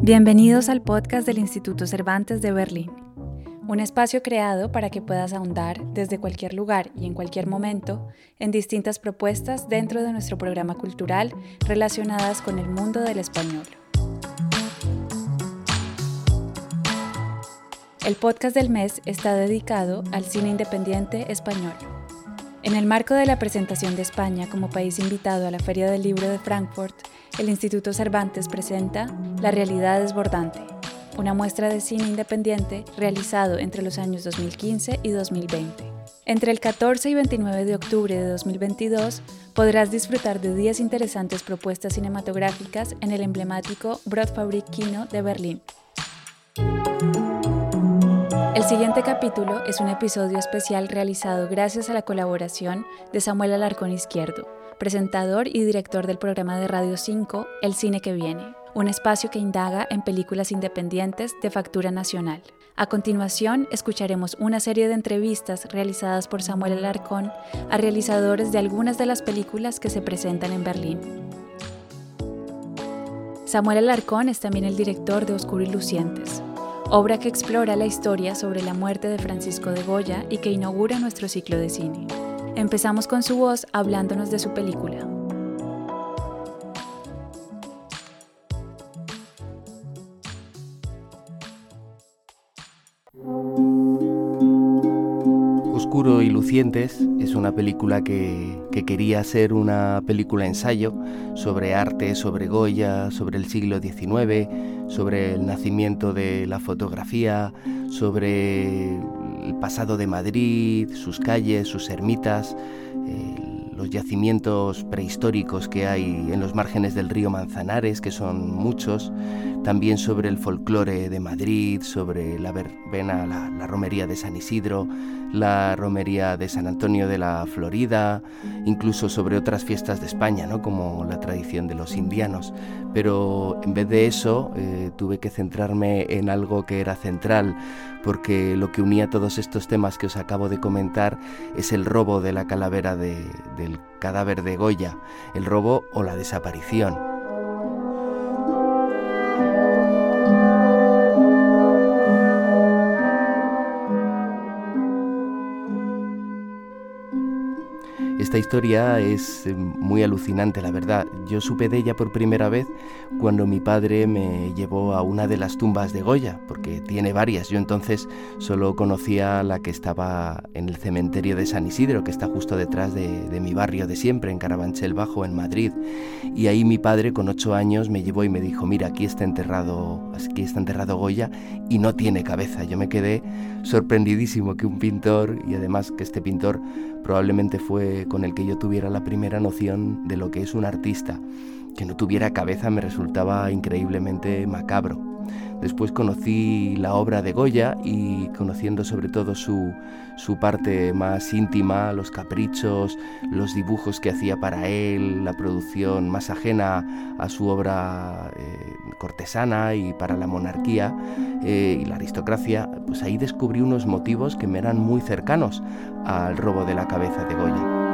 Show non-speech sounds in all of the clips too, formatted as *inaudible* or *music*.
Bienvenidos al podcast del Instituto Cervantes de Berlín, un espacio creado para que puedas ahondar desde cualquier lugar y en cualquier momento en distintas propuestas dentro de nuestro programa cultural relacionadas con el mundo del español. El podcast del mes está dedicado al cine independiente español. En el marco de la presentación de España como país invitado a la Feria del Libro de Frankfurt, el Instituto Cervantes presenta La realidad desbordante, una muestra de cine independiente realizado entre los años 2015 y 2020. Entre el 14 y 29 de octubre de 2022 podrás disfrutar de 10 interesantes propuestas cinematográficas en el emblemático Broadfabrik Kino de Berlín. El siguiente capítulo es un episodio especial realizado gracias a la colaboración de Samuel Alarcón Izquierdo, presentador y director del programa de Radio 5 El Cine que Viene, un espacio que indaga en películas independientes de factura nacional. A continuación, escucharemos una serie de entrevistas realizadas por Samuel Alarcón a realizadores de algunas de las películas que se presentan en Berlín. Samuel Alarcón es también el director de Oscuro y Lucientes, obra que explora la historia sobre la muerte de Francisco de Goya y que inaugura nuestro ciclo de cine. Empezamos con su voz hablándonos de su película. Oscuro y Lucientes es una película que, que, quería ser una película ensayo sobre arte, sobre Goya, sobre el siglo XIX, sobre el nacimiento de la fotografía, sobre el pasado de Madrid, sus calles, sus ermitas, los yacimientos prehistóricos que hay en los márgenes del río Manzanares, que son muchos, también sobre el folclore de Madrid, sobre la verbena, la, romería de San Isidro, la romería de San Antonio de la Florida, incluso sobre otras fiestas de España, ¿no? como la tradición de los indianos. Pero en vez de eso, eh, tuve que centrarme en algo que era central, porque lo que unía todos estos temas que os acabo de comentar es el robo de la calavera del cadáver de Goya, el robo o la desaparición. Esta historia es eh, muy alucinante, la verdad. Yo supe de ella por primera vez cuando mi padre me llevó a una de las tumbas de Goya, porque tiene varias. Yo entonces solo conocía la que estaba en el cementerio de San Isidro, que está justo detrás de, mi barrio de siempre, en Carabanchel Bajo, en Madrid. Y ahí mi padre, con ocho años, me llevó y me dijo, mira, aquí está enterrado, aquí está enterrado Goya y no tiene cabeza. Yo me quedé sorprendidísimo que un pintor, y además que este pintor probablemente fue con el que yo tuviera la primera noción de lo que es un artista. Que no tuviera cabeza me resultaba increíblemente macabro. Después conocí la obra de Goya y conociendo sobre todo su, parte más íntima, los caprichos, los dibujos que hacía para él, la producción más ajena a su obra eh, cortesana y para la monarquía eh, y la aristocracia, pues ahí descubrí unos motivos que me eran muy cercanos al robo de la cabeza de Goya.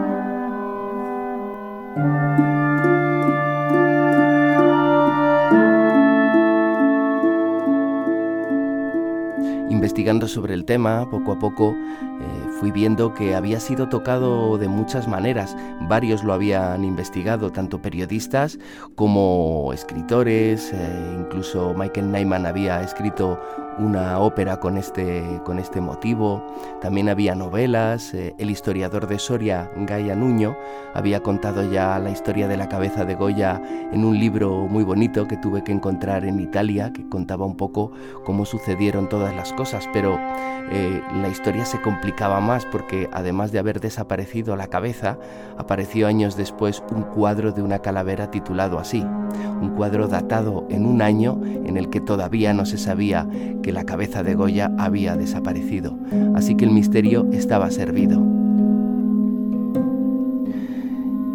Investigando sobre el tema, poco a poco eh, fui viendo que había sido tocado de muchas maneras. Varios lo habían investigado, tanto periodistas como escritores, eh, incluso Michael Nyman había escrito una ópera con este, con este motivo, también había novelas, eh, el historiador de Soria, Gaia Nuño, había contado ya la historia de la cabeza de Goya en un libro muy bonito que tuve que encontrar en Italia, que contaba un poco cómo sucedieron todas las cosas, pero eh, la historia se complicaba más porque además de haber desaparecido la cabeza, apareció años después un cuadro de una calavera titulado así, un cuadro datado en un año en el que todavía no se sabía que la cabeza de Goya había desaparecido, así que el misterio estaba servido.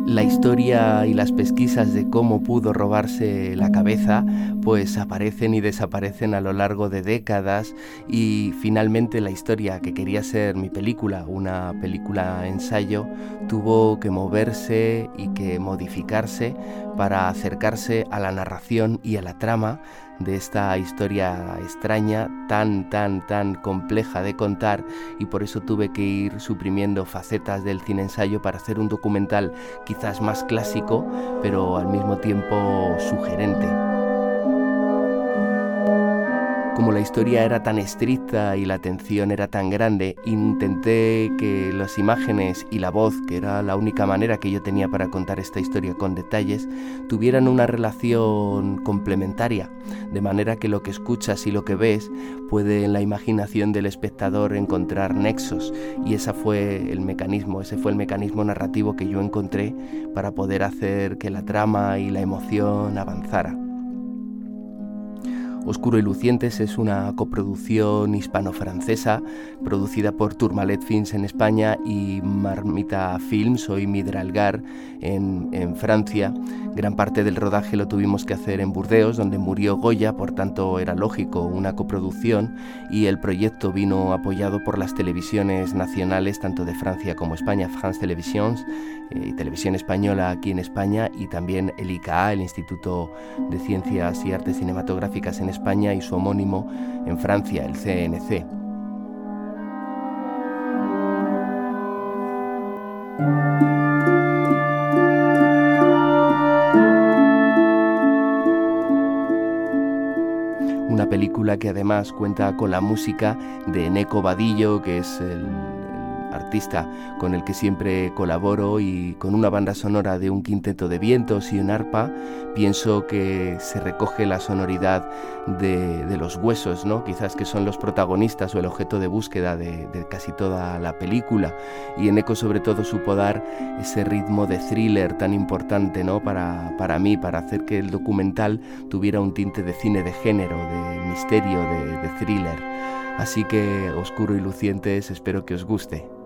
la historia y las pesquisas de cómo pudo robarse la cabeza pues aparecen y desaparecen a lo largo de décadas y finalmente la historia que quería ser mi película, una película ensayo, tuvo que moverse y que modificarse para acercarse a la narración y a la trama de esta historia extraña, tan, tan, tan compleja de contar y por eso tuve que ir suprimiendo facetas del cine ensayo para hacer un documental quizás más clásico, pero al mismo tiempo sugerente como la historia era tan estricta y la atención era tan grande, intenté que las imágenes y la voz, que era la única manera que yo tenía para contar esta historia con detalles, tuvieran una relación complementaria, de manera que lo que escuchas y lo que ves puede en la imaginación del espectador encontrar nexos y ese fue el mecanismo, ese fue el mecanismo narrativo que yo encontré para poder hacer que la trama y la emoción avanzara. Oscuro y Lucientes es una coproducción hispano-francesa producida por Tourmalet Films en España y Marmita Films o Midralgar en, Francia. Gran parte del rodaje lo tuvimos que hacer en Burdeos, donde murió Goya, por tanto era lógico una coproducción y el proyecto vino apoyado por las televisiones nacionales tanto de Francia como España, France Televisions, eh, Televisión Española aquí en España y también el ICA, el Instituto de Ciencias y Artes Cinematográficas en España y su homónimo en Francia, el CNC. Una película que además cuenta con la música de Neco Vadillo, que es el artista con el que siempre colaboro y con una banda sonora de un quinteto de vientos y un arpa, pienso que se recoge la sonoridad de, los huesos, ¿no? quizás que son los protagonistas o el objeto de búsqueda de, casi toda la película. Y en eco sobre todo supo dar ese ritmo de thriller tan importante ¿no? para, para mí, para hacer que el documental tuviera un tinte de cine de género, de misterio, de, de thriller. Así que Oscuro y Lucientes espero que os guste.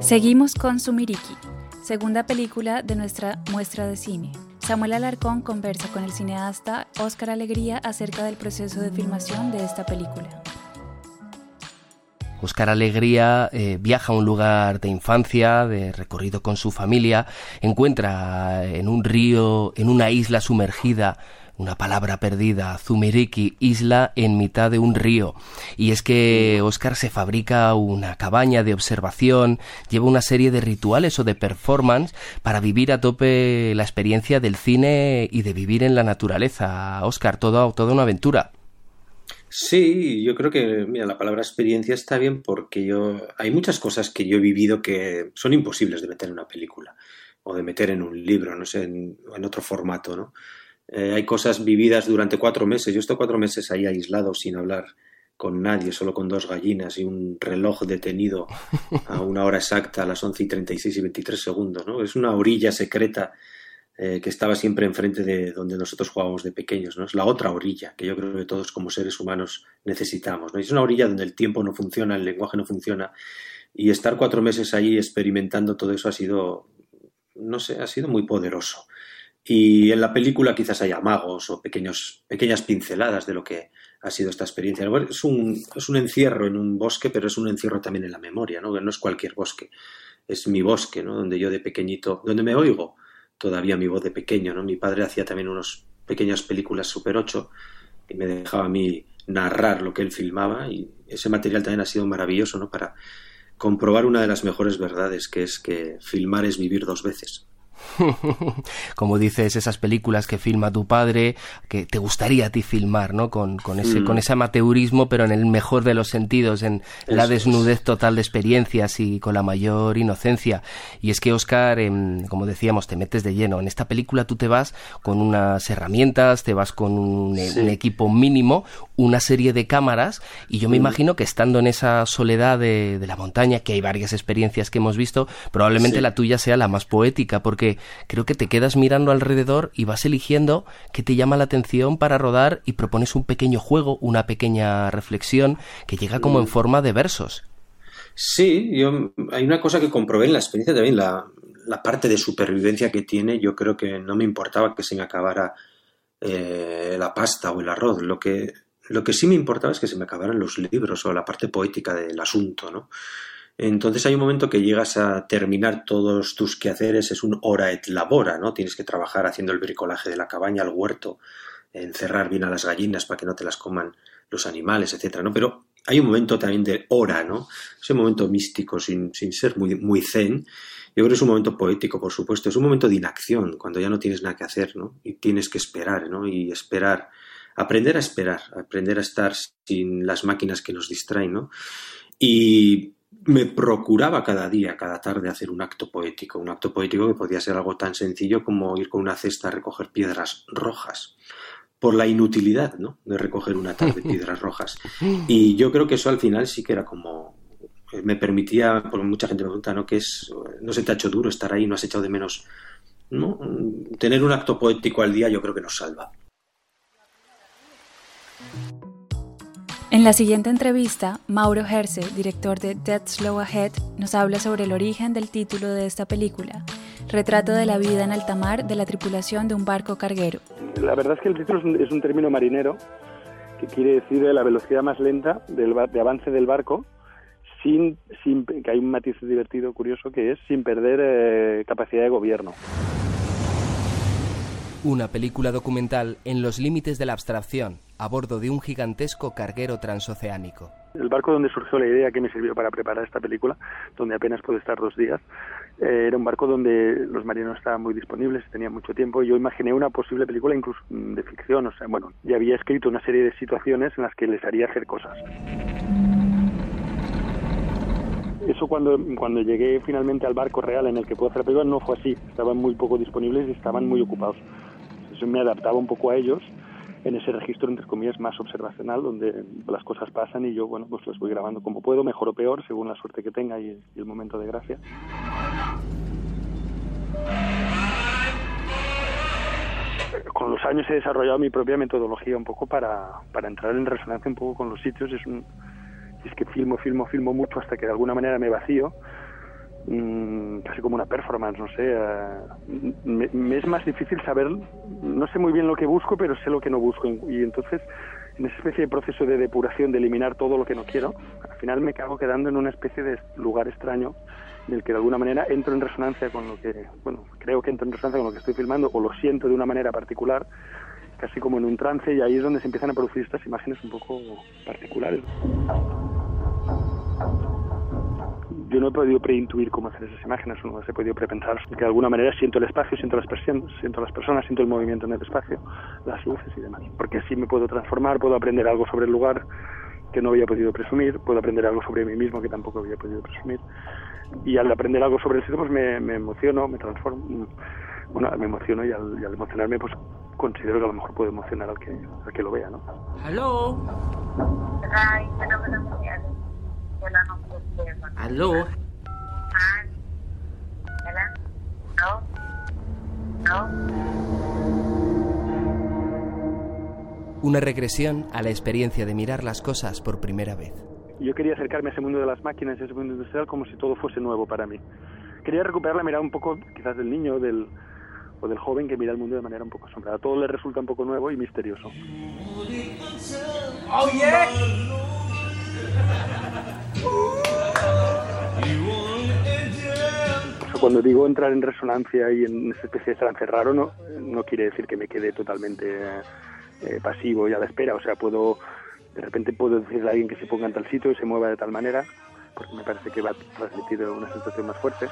Seguimos con Sumiriki, segunda película de nuestra muestra de cine. Samuel Alarcón conversa con el cineasta Óscar Alegría acerca del proceso de filmación de esta película. Óscar Alegría eh, viaja a un lugar de infancia, de recorrido con su familia, encuentra en un río, en una isla sumergida, una palabra perdida, Zumiriki, isla en mitad de un río. Y es que Oscar se fabrica una cabaña de observación, lleva una serie de rituales o de performance para vivir a tope la experiencia del cine y de vivir en la naturaleza. Oscar, todo, toda una aventura. Sí, yo creo que, mira, la palabra experiencia está bien porque yo hay muchas cosas que yo he vivido que son imposibles de meter en una película o de meter en un libro, no sé, en otro formato, ¿no? Eh, hay cosas vividas durante cuatro meses. Yo estoy cuatro meses ahí aislado sin hablar con nadie, solo con dos gallinas y un reloj detenido a una hora exacta, a las 11 y 36 y 23 segundos. ¿no? Es una orilla secreta eh, que estaba siempre enfrente de donde nosotros jugábamos de pequeños. ¿no? Es la otra orilla que yo creo que todos como seres humanos necesitamos. Es una orilla donde el tiempo no funciona, el lenguaje no funciona. Y estar cuatro meses ahí experimentando todo eso ha sido, no sé, ha sido muy poderoso. Y en la película quizás haya magos o pequeños, pequeñas pinceladas de lo que ha sido esta experiencia. Es un, es un encierro en un bosque, pero es un encierro también en la memoria, ¿no? No es cualquier bosque, es mi bosque, ¿no? Donde yo de pequeñito, donde me oigo todavía mi voz de pequeño, ¿no? Mi padre hacía también unas pequeñas películas Super 8 y me dejaba a mí narrar lo que él filmaba y ese material también ha sido maravilloso, ¿no? Para comprobar una de las mejores verdades, que es que filmar es vivir dos veces. *laughs* Como dices, esas películas que filma tu padre, que te gustaría a ti filmar, ¿no? Con, ese, con mm. ese amateurismo, pero en el mejor de los sentidos, en la desnudez total de experiencias y con la mayor inocencia. Y es que, Oscar, em, como decíamos, te metes de lleno. En esta película tú te vas con unas herramientas, te vas con un, equipo mínimo, una serie de cámaras, y yo me mm. imagino que estando en esa soledad de, la montaña, que hay varias experiencias que hemos visto, probablemente la tuya sea la más poética, porque creo que te quedas mirando alrededor y vas eligiendo qué te llama la atención para rodar y propones un pequeño juego, una pequeña reflexión que llega como en mm. forma de versos. Sí, yo, hay una cosa que comprobé en la experiencia también, la, la parte de supervivencia que tiene, yo creo que no me importaba que se me acabara eh, la pasta o el arroz. Lo que, lo que sí me importaba es que se me acabaran los libros o la parte poética del asunto, ¿no? Entonces hay un momento que llegas a terminar todos tus quehaceres, es un hora et labora, ¿no? Tienes que trabajar haciendo el bricolaje de la cabaña, el huerto, encerrar bien a las gallinas para que no te las coman los animales, etcétera, ¿no? Pero hay un momento también de hora, ¿no? Ese momento místico, sin, sin ser muy, muy zen. Yo creo que es un momento poético, por supuesto. Es un momento de inacción, cuando ya no tienes nada que hacer, ¿no? Y tienes que esperar, ¿no? Y esperar, aprender a esperar, aprender a estar sin las máquinas que nos distraen, ¿no? Y me procuraba cada día, cada tarde, hacer un acto poético, un acto poético que podía ser algo tan sencillo como ir con una cesta a recoger piedras rojas, por la inutilidad ¿no? de recoger una tarde *laughs* piedras rojas. Y yo creo que eso al final sí que era como, me permitía, porque mucha gente me pregunta, ¿no? Que es, no se te ha hecho duro estar ahí, no has echado de menos, ¿no? Tener un acto poético al día yo creo que nos salva. En la siguiente entrevista, Mauro Herce, director de Dead Slow Ahead, nos habla sobre el origen del título de esta película, retrato de la vida en alta mar de la tripulación de un barco carguero. La verdad es que el título es un, término marinero que quiere decir la velocidad más lenta del, de avance del barco, sin, sin, que hay un matiz divertido, curioso, que es sin perder eh, capacidad de gobierno. Una película documental en los límites de la abstracción, a bordo de un gigantesco carguero transoceánico. El barco donde surgió la idea que me sirvió para preparar esta película, donde apenas pude estar dos días, eh, era un barco donde los marinos estaban muy disponibles, tenían mucho tiempo. Y yo imaginé una posible película incluso mm, de ficción, o sea, bueno, ya había escrito una serie de situaciones en las que les haría hacer cosas. Eso cuando, cuando llegué finalmente al barco real en el que puedo hacer la película no fue así, estaban muy poco disponibles y estaban muy ocupados yo me adaptaba un poco a ellos en ese registro, entre comillas, más observacional, donde las cosas pasan y yo, bueno, pues las voy grabando como puedo, mejor o peor, según la suerte que tenga y, el momento de gracia. Con los años he desarrollado mi propia metodología un poco para, para entrar en resonancia un poco con los sitios. Es, un, es que filmo, filmo, filmo mucho hasta que de alguna manera me vacío Mm, casi como una performance, no sé. Eh, me, es más difícil saber, no sé muy bien lo que busco, pero sé lo que no busco. Y entonces, en esa especie de proceso de depuración, de eliminar todo lo que no quiero, al final me acabo quedando en una especie de lugar extraño en el que de alguna manera entro en resonancia con lo que, bueno, creo que entro en resonancia con lo que estoy filmando o lo siento de una manera particular, casi como en un trance, y ahí es donde se empiezan a producir estas imágenes un poco particulares yo no he podido preintuir cómo hacer esas imágenes, no las he podido prepensar. Que de alguna manera siento el espacio, siento las personas, siento las personas, siento el movimiento en el espacio, las luces y demás. Porque así me puedo transformar, puedo aprender algo sobre el lugar que no había podido presumir, puedo aprender algo sobre mí mismo que tampoco había podido presumir. Y al aprender algo sobre el sitio, pues me, emociono, me transformo. Bueno, me emociono y al, emocionarme, pues considero que a lo mejor puedo emocionar al que, al que lo vea, ¿no? Hello. ¿Aló? Una regresión a la experiencia de mirar las cosas por primera vez. Yo quería acercarme a ese mundo de las máquinas, a ese mundo industrial, como si todo fuese nuevo para mí. Quería recuperar la mirada un poco, quizás del niño del, o del joven que mira el mundo de manera un poco asombrada. Todo le resulta un poco nuevo y misterioso. Oh, yeah. Cuando digo entrar en resonancia y en esa especie de trance raro, no, no quiere decir que me quede totalmente eh, pasivo y a la espera. O sea, puedo, de repente puedo decirle a alguien que se ponga en tal sitio y se mueva de tal manera, porque me parece que va a transmitir una sensación más fuerte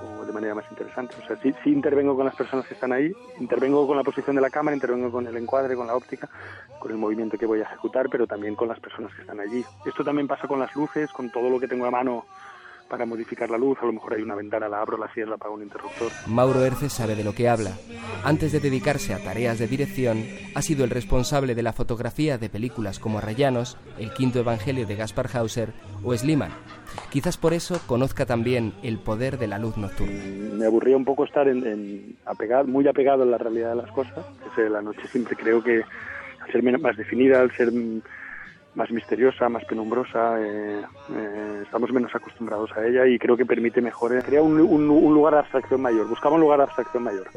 o de manera más interesante. O sea, sí, sí intervengo con las personas que están ahí, intervengo con la posición de la cámara, intervengo con el encuadre, con la óptica, con el movimiento que voy a ejecutar, pero también con las personas que están allí. Esto también pasa con las luces, con todo lo que tengo a mano para modificar la luz, a lo mejor hay una ventana, la abro, la cierro, apago un interruptor. Mauro Erce sabe de lo que habla. Antes de dedicarse a tareas de dirección, ha sido el responsable de la fotografía de películas como Arrayanos, El Quinto Evangelio de Gaspar Hauser o Sliman. Quizás por eso conozca también el poder de la luz nocturna. Me aburría un poco estar en, apegado, muy apegado a la realidad de las cosas. la noche siempre creo que al ser más definida, al ser más misteriosa, más penumbrosa, eh, eh, estamos menos acostumbrados a ella y creo que permite mejor, eh, crea un, un, un, lugar de abstracción mayor, buscaba un lugar de abstracción mayor.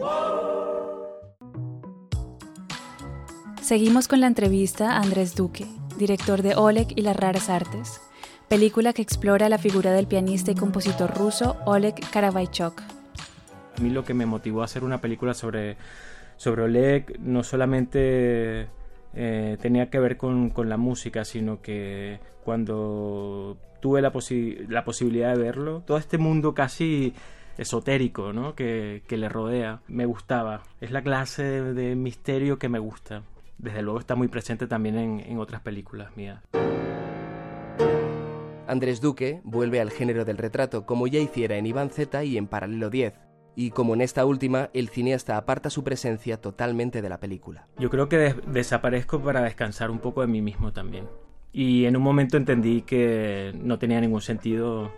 Seguimos con la entrevista a Andrés Duque, director de Oleg y las raras artes, película que explora la figura del pianista y compositor ruso Oleg Karabaychuk. A mí lo que me motivó a hacer una película sobre, sobre Oleg no solamente eh, tenía que ver con, con, la música, sino que cuando tuve la, posi la posibilidad de verlo, todo este mundo casi esotérico ¿no? que, que, le rodea, me gustaba. Es la clase de, misterio que me gusta. Desde luego está muy presente también en, en otras películas mías. Andrés Duque vuelve al género del retrato, como ya hiciera en Iván Z y en Paralelo 10, y como en esta última, el cineasta aparta su presencia totalmente de la película. Yo creo que des desaparezco para descansar un poco de mí mismo también. Y en un momento entendí que no tenía ningún sentido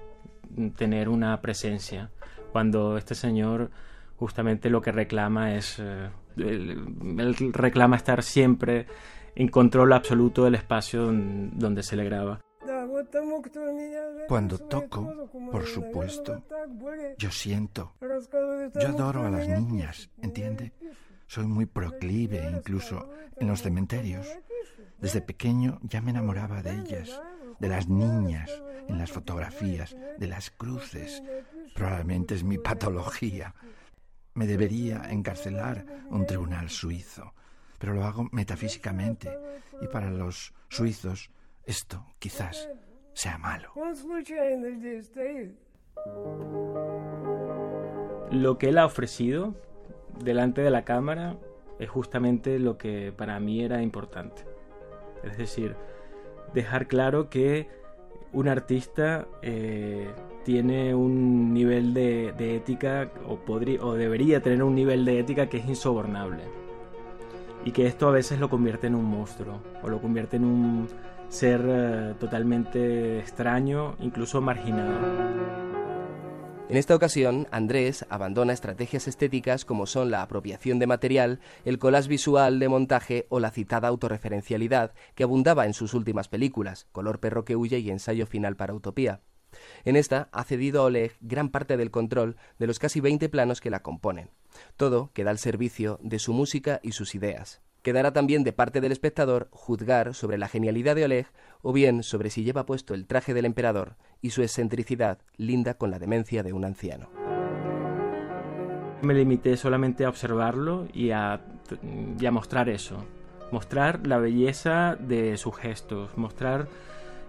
tener una presencia cuando este señor justamente lo que reclama es eh, él, reclama estar siempre en control absoluto del espacio donde se le graba. Cuando toco, por supuesto, yo siento. Yo adoro a las niñas, ¿entiende? Soy muy proclive, incluso en los cementerios. Desde pequeño ya me enamoraba de ellas, de las niñas, en las fotografías, de las cruces. Probablemente es mi patología. Me debería encarcelar un tribunal suizo, pero lo hago metafísicamente y para los suizos esto quizás sea malo. Lo que él ha ofrecido delante de la cámara es justamente lo que para mí era importante. Es decir, dejar claro que un artista eh, tiene un nivel de, de ética o, podría, o debería tener un nivel de ética que es insobornable. Y que esto a veces lo convierte en un monstruo o lo convierte en un ser uh, totalmente extraño, incluso marginado. En esta ocasión, Andrés abandona estrategias estéticas como son la apropiación de material, el collage visual de montaje o la citada autorreferencialidad que abundaba en sus últimas películas, Color perro que huye y Ensayo final para Utopía. En esta ha cedido a Oleg gran parte del control de los casi 20 planos que la componen. Todo queda al servicio de su música y sus ideas. Quedará también de parte del espectador juzgar sobre la genialidad de Oleg o bien sobre si lleva puesto el traje del emperador y su excentricidad linda con la demencia de un anciano. Me limité solamente a observarlo y a, y a mostrar eso, mostrar la belleza de sus gestos, mostrar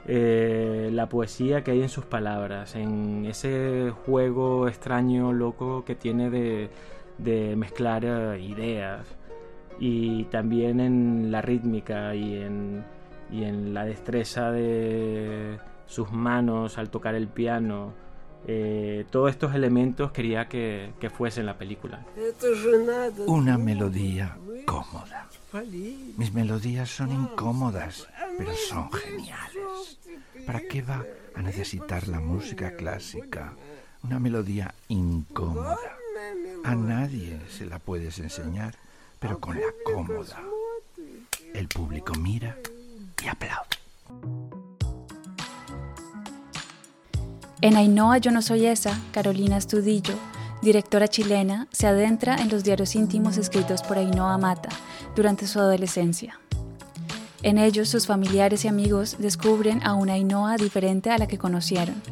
eh, la poesía que hay en sus palabras, en ese juego extraño, loco que tiene de, de mezclar uh, ideas y también en la rítmica y en, y en la destreza de sus manos al tocar el piano. Eh, todos estos elementos quería que, que fuese en la película. Una melodía cómoda. Mis melodías son incómodas, pero son geniales. ¿Para qué va a necesitar la música clásica? Una melodía incómoda. A nadie se la puedes enseñar pero con la cómoda. El público mira y aplaude. En Ainhoa Yo no soy esa, Carolina Estudillo, directora chilena, se adentra en los diarios íntimos escritos por Ainhoa Mata durante su adolescencia. En ellos, sus familiares y amigos descubren a una Ainhoa diferente a la que conocieron.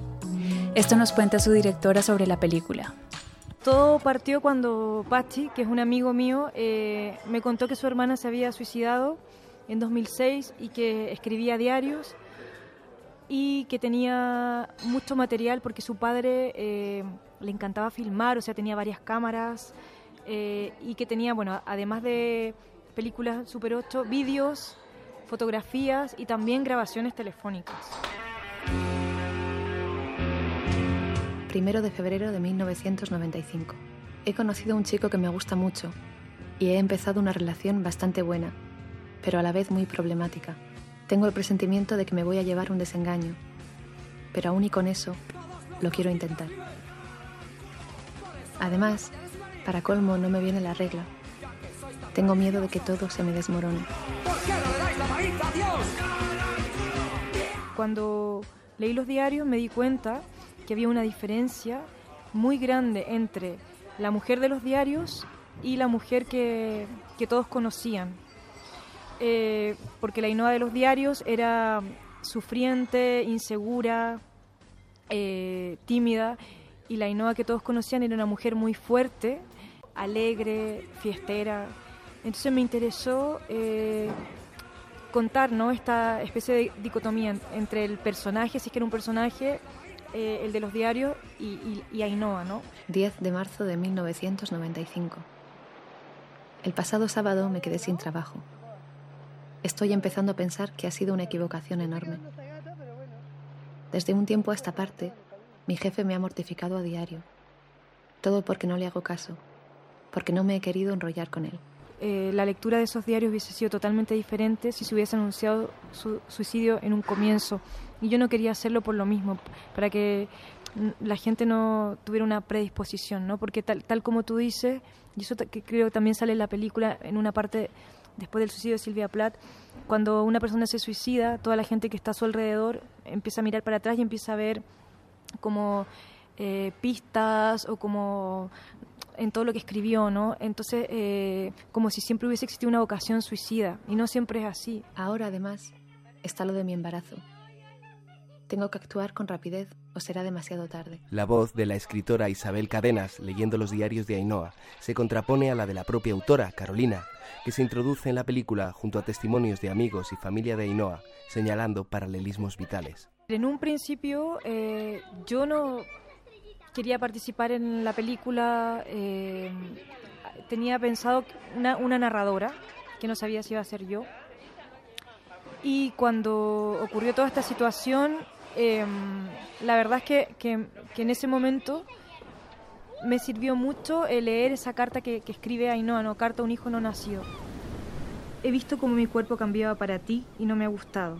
Esto nos cuenta su directora sobre la película. Todo partió cuando Pachi, que es un amigo mío, eh, me contó que su hermana se había suicidado en 2006 y que escribía diarios y que tenía mucho material porque su padre eh, le encantaba filmar, o sea, tenía varias cámaras eh, y que tenía, bueno, además de películas Super 8, vídeos, fotografías y también grabaciones telefónicas. Primero de febrero de 1995. He conocido a un chico que me gusta mucho y he empezado una relación bastante buena, pero a la vez muy problemática. Tengo el presentimiento de que me voy a llevar un desengaño, pero aún y con eso lo quiero intentar. Además, para colmo no me viene la regla. Tengo miedo de que todo se me desmorone. cuando leí los diarios me di cuenta que había una diferencia muy grande entre la mujer de los diarios y la mujer que, todos conocían. Eh, porque la Ainhoa de los diarios era sufriente, insegura, eh, tímida, y la Ainhoa que todos conocían era una mujer muy fuerte, alegre, fiestera. Entonces me interesó eh, contar ¿no? esta especie de dicotomía entre el personaje, si es que era un personaje, eh, el de los diarios, y, Ainhoa. ¿no? 10 de marzo de 1995. El pasado sábado me quedé sin trabajo. Estoy empezando a pensar que ha sido una equivocación enorme. Desde un tiempo a esta parte, mi jefe me ha mortificado a diario. Todo porque no le hago caso, porque no me he querido enrollar con él. Eh, la lectura de esos diarios hubiese sido totalmente diferente si se hubiese anunciado su suicidio en un comienzo. Y yo no quería hacerlo por lo mismo, para que la gente no tuviera una predisposición, ¿no? Porque tal, tal como tú dices, y eso que creo que también sale en la película, en una parte después del suicidio de Silvia Plath, cuando una persona se suicida, toda la gente que está a su alrededor empieza a mirar para atrás y empieza a ver como eh, pistas o como en todo lo que escribió, ¿no? Entonces, eh, como si siempre hubiese existido una vocación suicida, y no siempre es así. Ahora, además, está lo de mi embarazo. Tengo que actuar con rapidez o será demasiado tarde. La voz de la escritora Isabel Cadenas, leyendo los diarios de Ainhoa, se contrapone a la de la propia autora, Carolina, que se introduce en la película junto a testimonios de amigos y familia de Ainhoa, señalando paralelismos vitales. En un principio eh, yo no quería participar en la película, eh, tenía pensado una, una narradora, que no sabía si iba a ser yo. Y cuando ocurrió toda esta situación, em, la verdad es que, que, en ese momento me sirvió mucho leer esa carta que, escribe Ainhoa, carta a un hijo no nacido. He visto cómo mi cuerpo cambiaba para ti y no me ha gustado.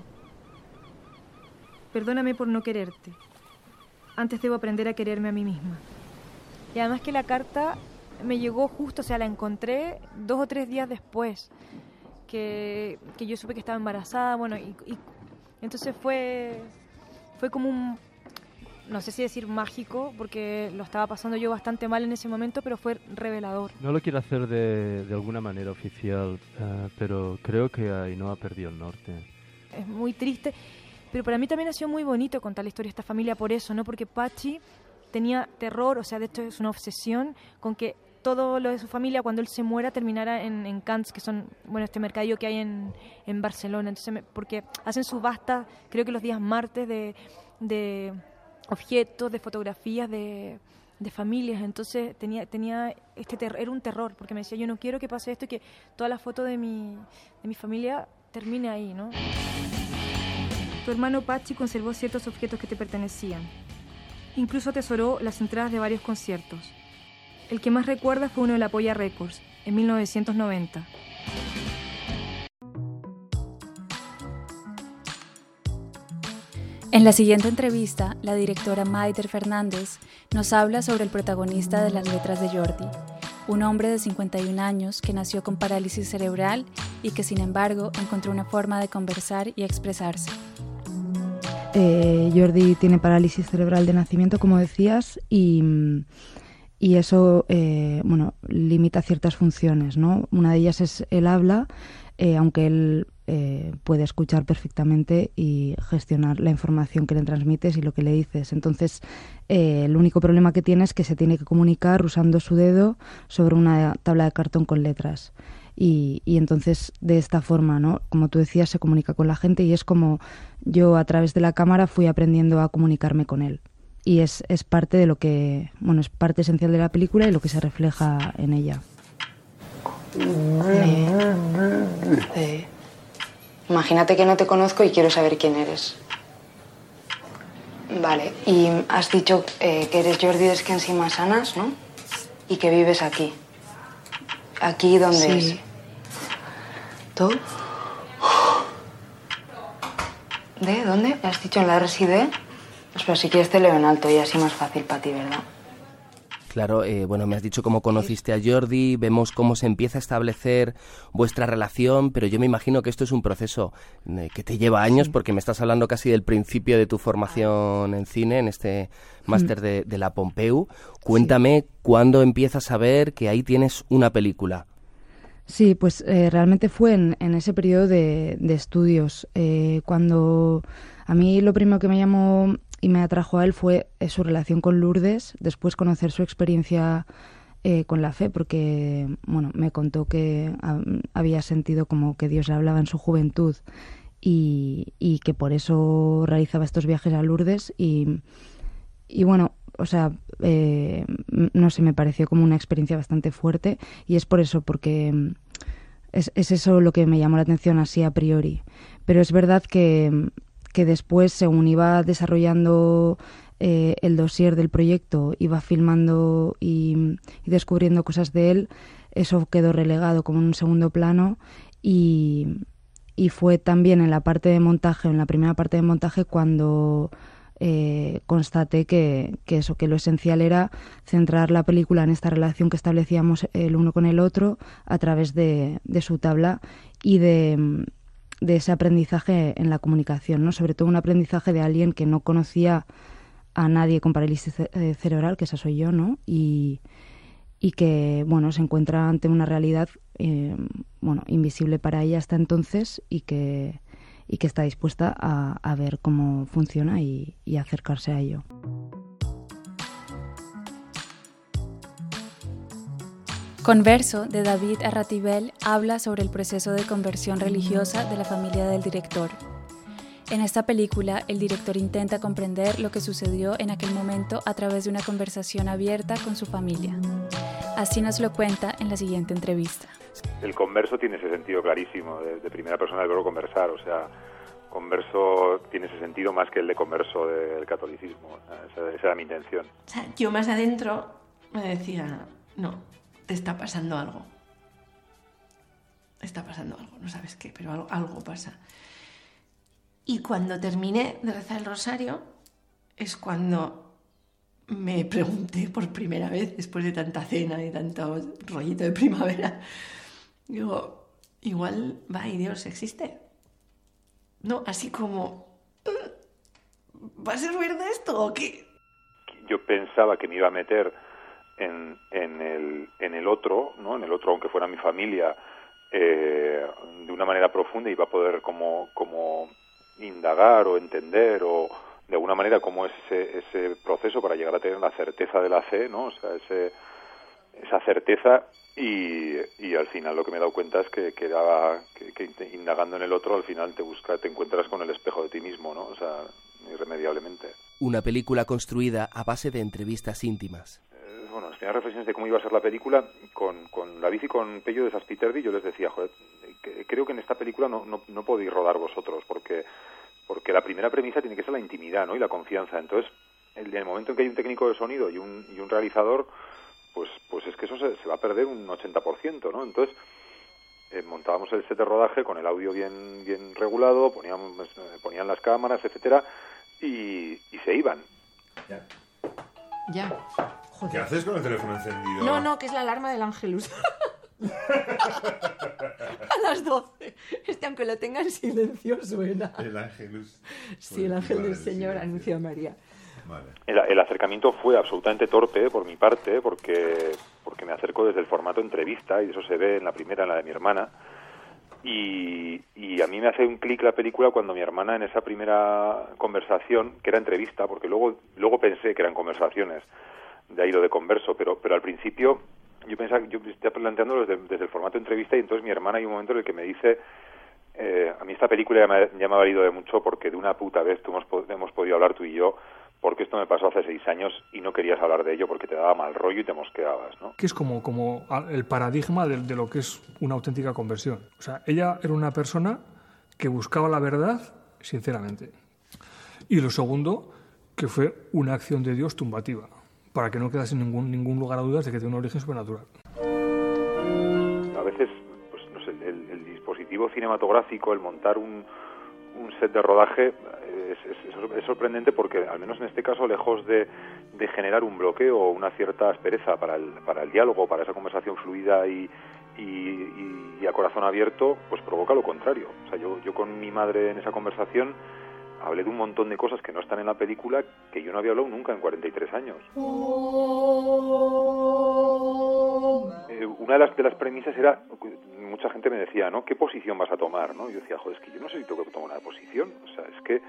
Perdóname por no quererte. Antes debo aprender a quererme a mí misma. Y además que la carta me llegó justo, o sea, la encontré dos o tres días después que, que yo supe que estaba embarazada, bueno, y, entonces fue, fue como un, no sé si decir mágico, porque lo estaba pasando yo bastante mal en ese momento, pero fue revelador. No lo quiero hacer de, de alguna manera oficial, eh, pero creo que ha perdido el norte. Es muy triste pero para mí también ha sido muy bonito contar la historia de esta familia por eso, ¿no? Porque Pachi tenía terror, o sea, de hecho es una obsesión con que todo lo de su familia cuando él se muera terminara en, en que son, bueno, este mercadillo que hay en, en Barcelona. Entonces, porque hacen subasta, creo que los días martes, de, de objetos, de fotografías, de, de familias. Entonces tenía, tenía este terror, era un terror, porque me decía, yo no quiero que pase esto y que toda la foto de mi, de mi familia termine ahí, ¿no? Tu hermano Pachi conservó ciertos objetos que te pertenecían. Incluso atesoró las entradas de varios conciertos. El que más recuerda fue uno de la Polla Records, en 1990. En la siguiente entrevista, la directora Maider Fernández nos habla sobre el protagonista de las letras de Jordi, un hombre de 51 años que nació con parálisis cerebral y que sin embargo encontró una forma de conversar y expresarse. Eh, Jordi tiene parálisis cerebral de nacimiento, como decías, y, eso eh, bueno, limita ciertas funciones. ¿no? Una de ellas es el habla, eh, aunque él puede escuchar perfectamente y gestionar la información que le transmites y lo que le dices. Entonces, el único problema que tiene es que se tiene que comunicar usando su dedo sobre una tabla de cartón con letras. Y, y, entonces de esta forma, ¿no? Como tú decías, se comunica con la gente y es como yo a través de la cámara fui aprendiendo a comunicarme con él. Y es, es parte de lo que, bueno, es parte esencial de la película y lo que se refleja en ella. Imagínate que no te conozco y quiero saber quién eres. Vale, y has dicho eh, que eres Jordi de y Masanas, ¿no? Y que vives aquí. ¿Aquí dónde es? ¿Tú? ¿De dónde? ¿Has dicho en la RSID? Pues si quieres te leo en alto y así más fácil para ti, ¿verdad? Claro, eh, bueno, me has dicho cómo conociste a Jordi, vemos cómo se empieza a establecer vuestra relación, pero yo me imagino que esto es un proceso eh, que te lleva años, porque me estás hablando casi del principio de tu formación en cine, en este máster de, la Pompeu. Cuéntame cuándo empiezas a ver que ahí tienes una película. Sí, pues eh, realmente fue en, ese periodo de, de estudios, cuando a mí lo primero que me llamó y me atrajo a él fue eh, su relación con Lourdes, después conocer su experiencia eh, con la fe, porque bueno, me contó que había sentido como que Dios le hablaba en su juventud y, que por eso realizaba estos viajes a Lourdes y, y bueno, o sea, eh, no sé, me pareció como una experiencia bastante fuerte y es por eso, porque es, es eso lo que me llamó la atención así a priori. Pero es verdad que que después, según iba desarrollando eh, el dossier del proyecto, iba filmando y, descubriendo cosas de él, eso quedó relegado como en un segundo plano y, fue también en la parte de montaje, en la primera parte de montaje, cuando eh, constaté que, eso, que lo esencial era centrar la película en esta relación que establecíamos el uno con el otro a través de su tabla y de de ese aprendizaje en la comunicación, ¿no? Sobre todo un aprendizaje de alguien que no conocía a nadie con parálisis eh, cerebral, que esa soy yo, ¿no? Y, y que, bueno, se encuentra ante una realidad, eh, bueno, invisible para ella hasta entonces y que, y que está dispuesta a, a ver cómo funciona y, y acercarse a ello. Converso de David Arratibel habla sobre el proceso de conversión religiosa de la familia del director. En esta película, el director intenta comprender lo que sucedió en aquel momento a través de una conversación abierta con su familia. Así nos lo cuenta en la siguiente entrevista. El converso tiene ese sentido clarísimo, de, primera persona del verbo conversar, o sea, converso tiene ese sentido más que el de converso del catolicismo. Esa, esa era mi intención. O sea, yo más adentro me decía, no, te está pasando algo. Está pasando algo, no sabes qué, pero algo, pasa. Y cuando terminé de rezar el rosario, es cuando me pregunté por primera vez, después de tanta cena y tanto rollito de primavera, digo, igual, va, y Dios existe. No, así como, ¿va a servir de esto o qué? Yo pensaba que me iba a meter en, en, el, en el otro, ¿no? en el otro, aunque fuera mi familia, eh, de una manera profunda y va a poder como, como indagar o entender o de alguna manera cómo es ese, ese proceso para llegar a tener la certeza de la fe, ¿no? O sea, ese, esa certeza y, y, al final lo que me he dado cuenta es que, que, que, indagando en el otro al final te busca, te encuentras con el espejo de ti mismo, ¿no? O sea, irremediablemente. Una película construida a base de entrevistas íntimas bueno, tenía reflexiones de cómo iba a ser la película con, con David y con Pello de Saspiterdi. Yo les decía, joder, creo que en esta película no, no, no podéis rodar vosotros, porque, porque la primera premisa tiene que ser la intimidad ¿no? y la confianza. Entonces, el, en el momento en que hay un técnico de sonido y un, y un realizador, pues, pues es que eso se, va a perder un 80%, ¿no? Entonces, eh, montábamos el set de rodaje con el audio bien, bien regulado, poníamos, eh, ponían las cámaras, etcétera, y, y se iban. Ya. Ya. ¿Qué haces con el teléfono encendido? No, no, que es la alarma del Ángelus. *laughs* a las 12. Este, aunque lo tenga en silencio, suena. El Ángelus. Sí, el ángel del Señor anunció a María. Vale. El, acercamiento fue absolutamente torpe por mi parte, porque, porque me acerco desde el formato entrevista, y eso se ve en la primera, en la de mi hermana. Y, y a mí me hace un clic la película cuando mi hermana en esa primera conversación, que era entrevista, porque luego, luego pensé que eran conversaciones, de ahí lo de converso, pero, pero al principio yo pensaba, yo estaba planteándolo desde, el formato entrevista y entonces mi hermana hay un momento en el que me dice, eh, a mí esta película ya me, ya me, ha valido de mucho porque de una puta vez tú hemos, hemos podido hablar tú y yo porque esto me pasó hace seis años y no querías hablar de ello porque te daba mal rollo y te mosqueabas, ¿no? Que es como, como el paradigma de, de lo que es una auténtica conversión. O sea, ella era una persona que buscaba la verdad sinceramente. Y lo segundo, que fue una acción de Dios tumbativa para que no quedase ningún, ningún lugar a dudas de que tiene un origen supernatural. A veces, pues, no sé, el, dispositivo cinematográfico, el montar un, un set de rodaje es, es, sorprendente porque, al menos en este caso, lejos de, de generar un bloqueo o una cierta aspereza para el, para el diálogo, para esa conversación fluida y, y, y, a corazón abierto, pues provoca lo contrario. O sea, yo, yo con mi madre en esa conversación hablé de un montón de cosas que no están en la película que yo no había hablado nunca en 43 años. Eh, una de las, de las premisas era, mucha gente me decía, ¿no? ¿Qué posición vas a tomar? ¿no? yo decía, joder, es que yo no sé si tengo que tomar una posición. O sea, es que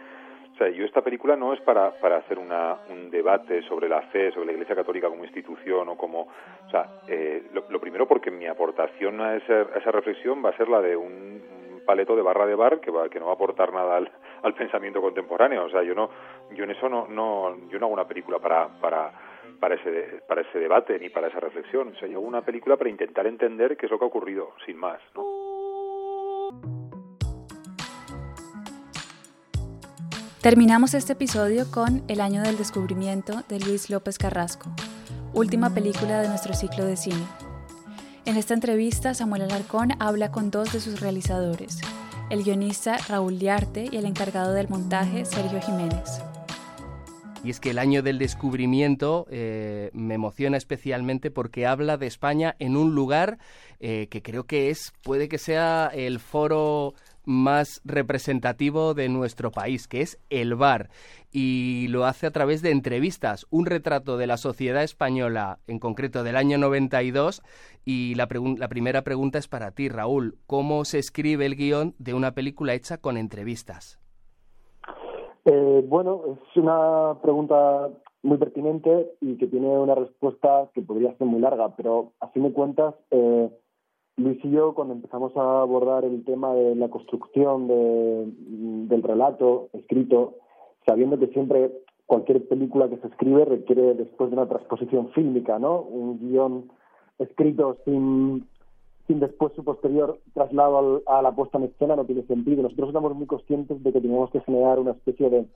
o sea, yo esta película no es para, para hacer una, un debate sobre la fe, sobre la Iglesia Católica como institución o como... O sea, eh, lo, primero porque mi aportación a esa, a esa reflexión va a ser la de un, paleto de barra de bar que, va, que no va a aportar nada al, al, pensamiento contemporáneo. O sea, yo no, yo en eso no, no, yo no hago una película para, para, para ese, para ese debate ni para esa reflexión. O sea, yo hago una película para intentar entender qué es lo que ha ocurrido, sin más, ¿no? Terminamos este episodio con El año del descubrimiento de Luis López Carrasco, última película de nuestro ciclo de cine. En esta entrevista, Samuel Alarcón habla con dos de sus realizadores, el guionista Raúl Diarte y el encargado del montaje Sergio Jiménez. Y es que el año del descubrimiento eh, me emociona especialmente porque habla de España en un lugar eh, que creo que es, puede que sea el foro más representativo de nuestro país, que es el bar. Y lo hace a través de entrevistas, un retrato de la sociedad española, en concreto del año 92. Y la, la primera pregunta es para ti, Raúl. ¿Cómo se escribe el guion de una película hecha con entrevistas? Eh, bueno, es una pregunta muy pertinente y que tiene una respuesta que podría ser muy larga, pero a fin de cuentas, eh, Luis y yo, cuando empezamos a abordar el tema de la construcción del relato escrito, sabiendo que siempre cualquier película que se escribe requiere después de una transposición fílmica, ¿no? Un guion escrito sin, sin después su posterior traslado a la puesta en escena no tiene sentido. Nosotros estamos muy conscientes de que teníamos que generar una especie de,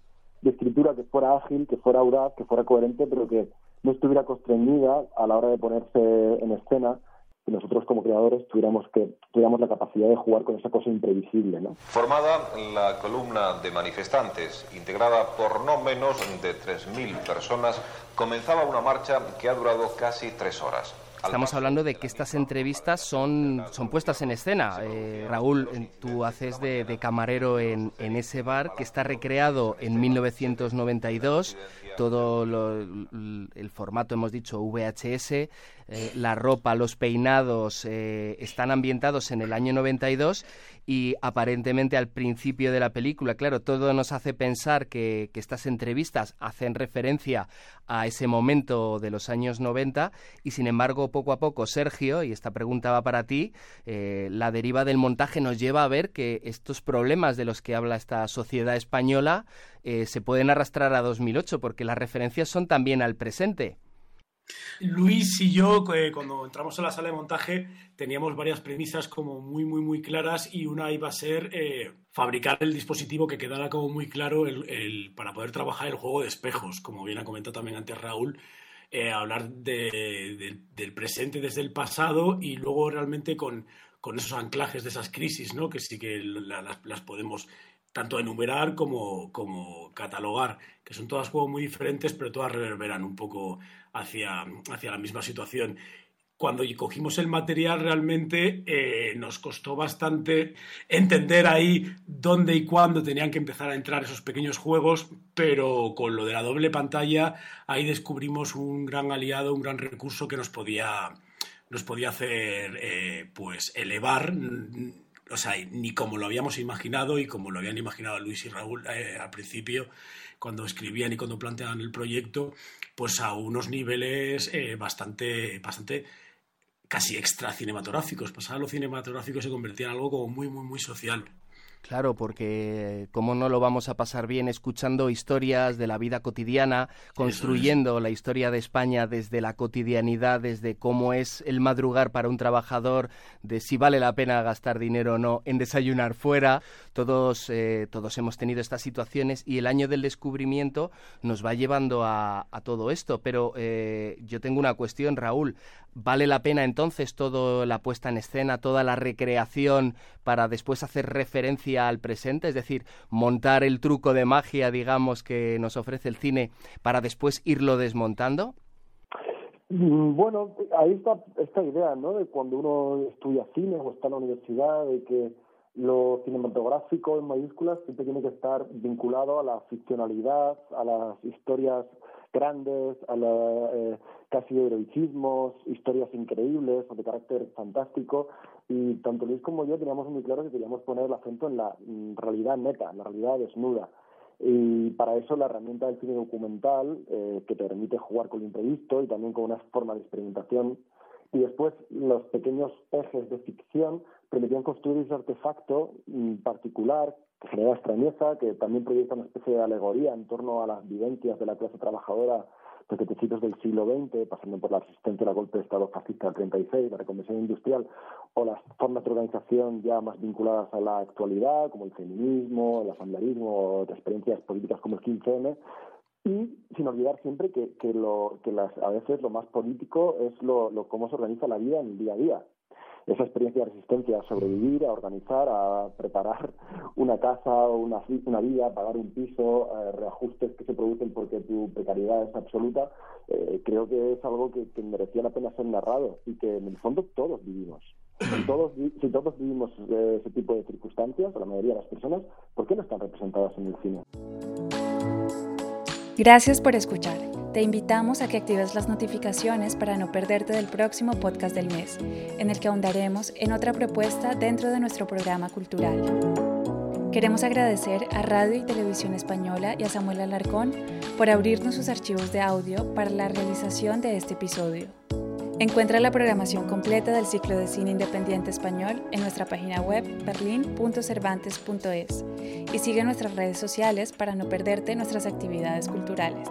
de escritura que fuera ágil, que fuera audaz, que fuera coherente, pero que no estuviera constreñida a la hora de ponerse en escena nosotros como creadores tuviéramos que tuviéramos la capacidad de jugar con esa cosa imprevisible. ¿no? Formada la columna de manifestantes, integrada por no menos de 3.000 personas, comenzaba una marcha que ha durado casi tres horas. Estamos hablando de que estas entrevistas son, son puestas en escena. Eh, Raúl, tú haces de, camarero en, en, ese bar que está recreado en 1992. Todo el formato, hemos dicho, VHS. Eh, la ropa, los peinados eh, están ambientados en el año 92 y aparentemente al principio de la película, claro, todo nos hace pensar que, estas entrevistas hacen referencia a ese momento de los años 90 y sin embargo poco a poco, Sergio, y esta pregunta va para ti, eh, la deriva del montaje nos lleva a ver que estos problemas de los que habla esta sociedad española se pueden arrastrar a 2008 porque las referencias son también al presente. Luis y yo, eh, cuando entramos en la sala de montaje, teníamos varias premisas como muy, muy, muy claras y una iba a ser eh, fabricar el dispositivo que quedara como muy claro el, para poder trabajar el juego de espejos, como bien ha comentado también antes Raúl, eh, hablar del presente desde el pasado y luego realmente con, con esos anclajes de esas crisis, ¿no? que sí que las, podemos tanto enumerar como, como catalogar, que son todas juegos muy diferentes, pero todas reverberan un poco hacia, hacia la misma situación. Cuando cogimos el material realmente eh, nos costó bastante entender ahí dónde y cuándo tenían que empezar a entrar esos pequeños juegos, pero con lo de la doble pantalla ahí descubrimos un gran aliado, un gran recurso que nos podía, nos podía hacer eh, pues elevar o sea, ni como lo habíamos imaginado y como lo habían imaginado Luis y Raúl eh, al principio, cuando escribían y cuando planteaban el proyecto, pues a unos niveles eh, bastante, bastante casi extra cinematográficos. Pasaba lo cinematográfico se convertía en algo como muy, muy, muy social. Claro, porque cómo no lo vamos a pasar bien escuchando historias de la vida cotidiana, construyendo la historia de España desde la cotidianidad, desde cómo es el madrugar para un trabajador, de si vale la pena gastar dinero o no en desayunar fuera. Todos, eh, todos hemos tenido estas situaciones y el año del descubrimiento nos va llevando a, todo esto. Pero eh, yo tengo una cuestión, Raúl. ¿Vale la pena entonces toda la puesta en escena, toda la recreación para después hacer referencia al presente, es decir, montar el truco de magia, digamos, que nos ofrece el cine para después irlo desmontando? Mm, bueno, ahí está esta idea, ¿no? De cuando uno estudia cine o está en la universidad, de que lo cinematográfico en mayúsculas siempre tiene que estar vinculado a la ficcionalidad, a las historias grandes, a la, eh, casi heroicismos, historias increíbles o de carácter fantástico. Y tanto Luis como yo teníamos muy claro que queríamos poner el acento en la realidad neta, en la realidad desnuda. Y para eso la herramienta del cine documental, eh, que te permite jugar con lo imprevisto y también con una forma de experimentación, y después los pequeños ejes de ficción permitían construir ese artefacto mm, particular que genera extrañeza, que también proyecta una especie de alegoría en torno a las vivencias de la clase trabajadora desde principios del siglo XX, pasando por la resistencia al golpe de Estado fascista del 36, la reconversión industrial, o las formas de organización ya más vinculadas a la actualidad, como el feminismo, el asambleísmo, o experiencias políticas como el 15M, y sin olvidar siempre que, que, lo, que las, a veces lo más político es lo, cómo se organiza la vida en el día a día esa experiencia de resistencia a sobrevivir, a organizar, a preparar una casa, una, una vida, pagar un piso, eh, reajustes que se producen porque tu precariedad es absoluta, eh, creo que es algo que, merecía la pena ser narrado y que en el fondo todos vivimos. Si todos, si todos vivimos ese tipo de circunstancias, la mayoría de las personas, ¿por qué no están representadas en el cine? Gracias por escuchar. Te invitamos a que actives las notificaciones para no perderte del próximo podcast del mes, en el que ahondaremos en otra propuesta dentro de nuestro programa cultural. Queremos agradecer a Radio y Televisión Española y a Samuel Alarcón por abrirnos sus archivos de audio para la realización de este episodio. Encuentra la programación completa del ciclo de cine independiente español en nuestra página web berlin.cervantes.es y sigue nuestras redes sociales para no perderte nuestras actividades culturales.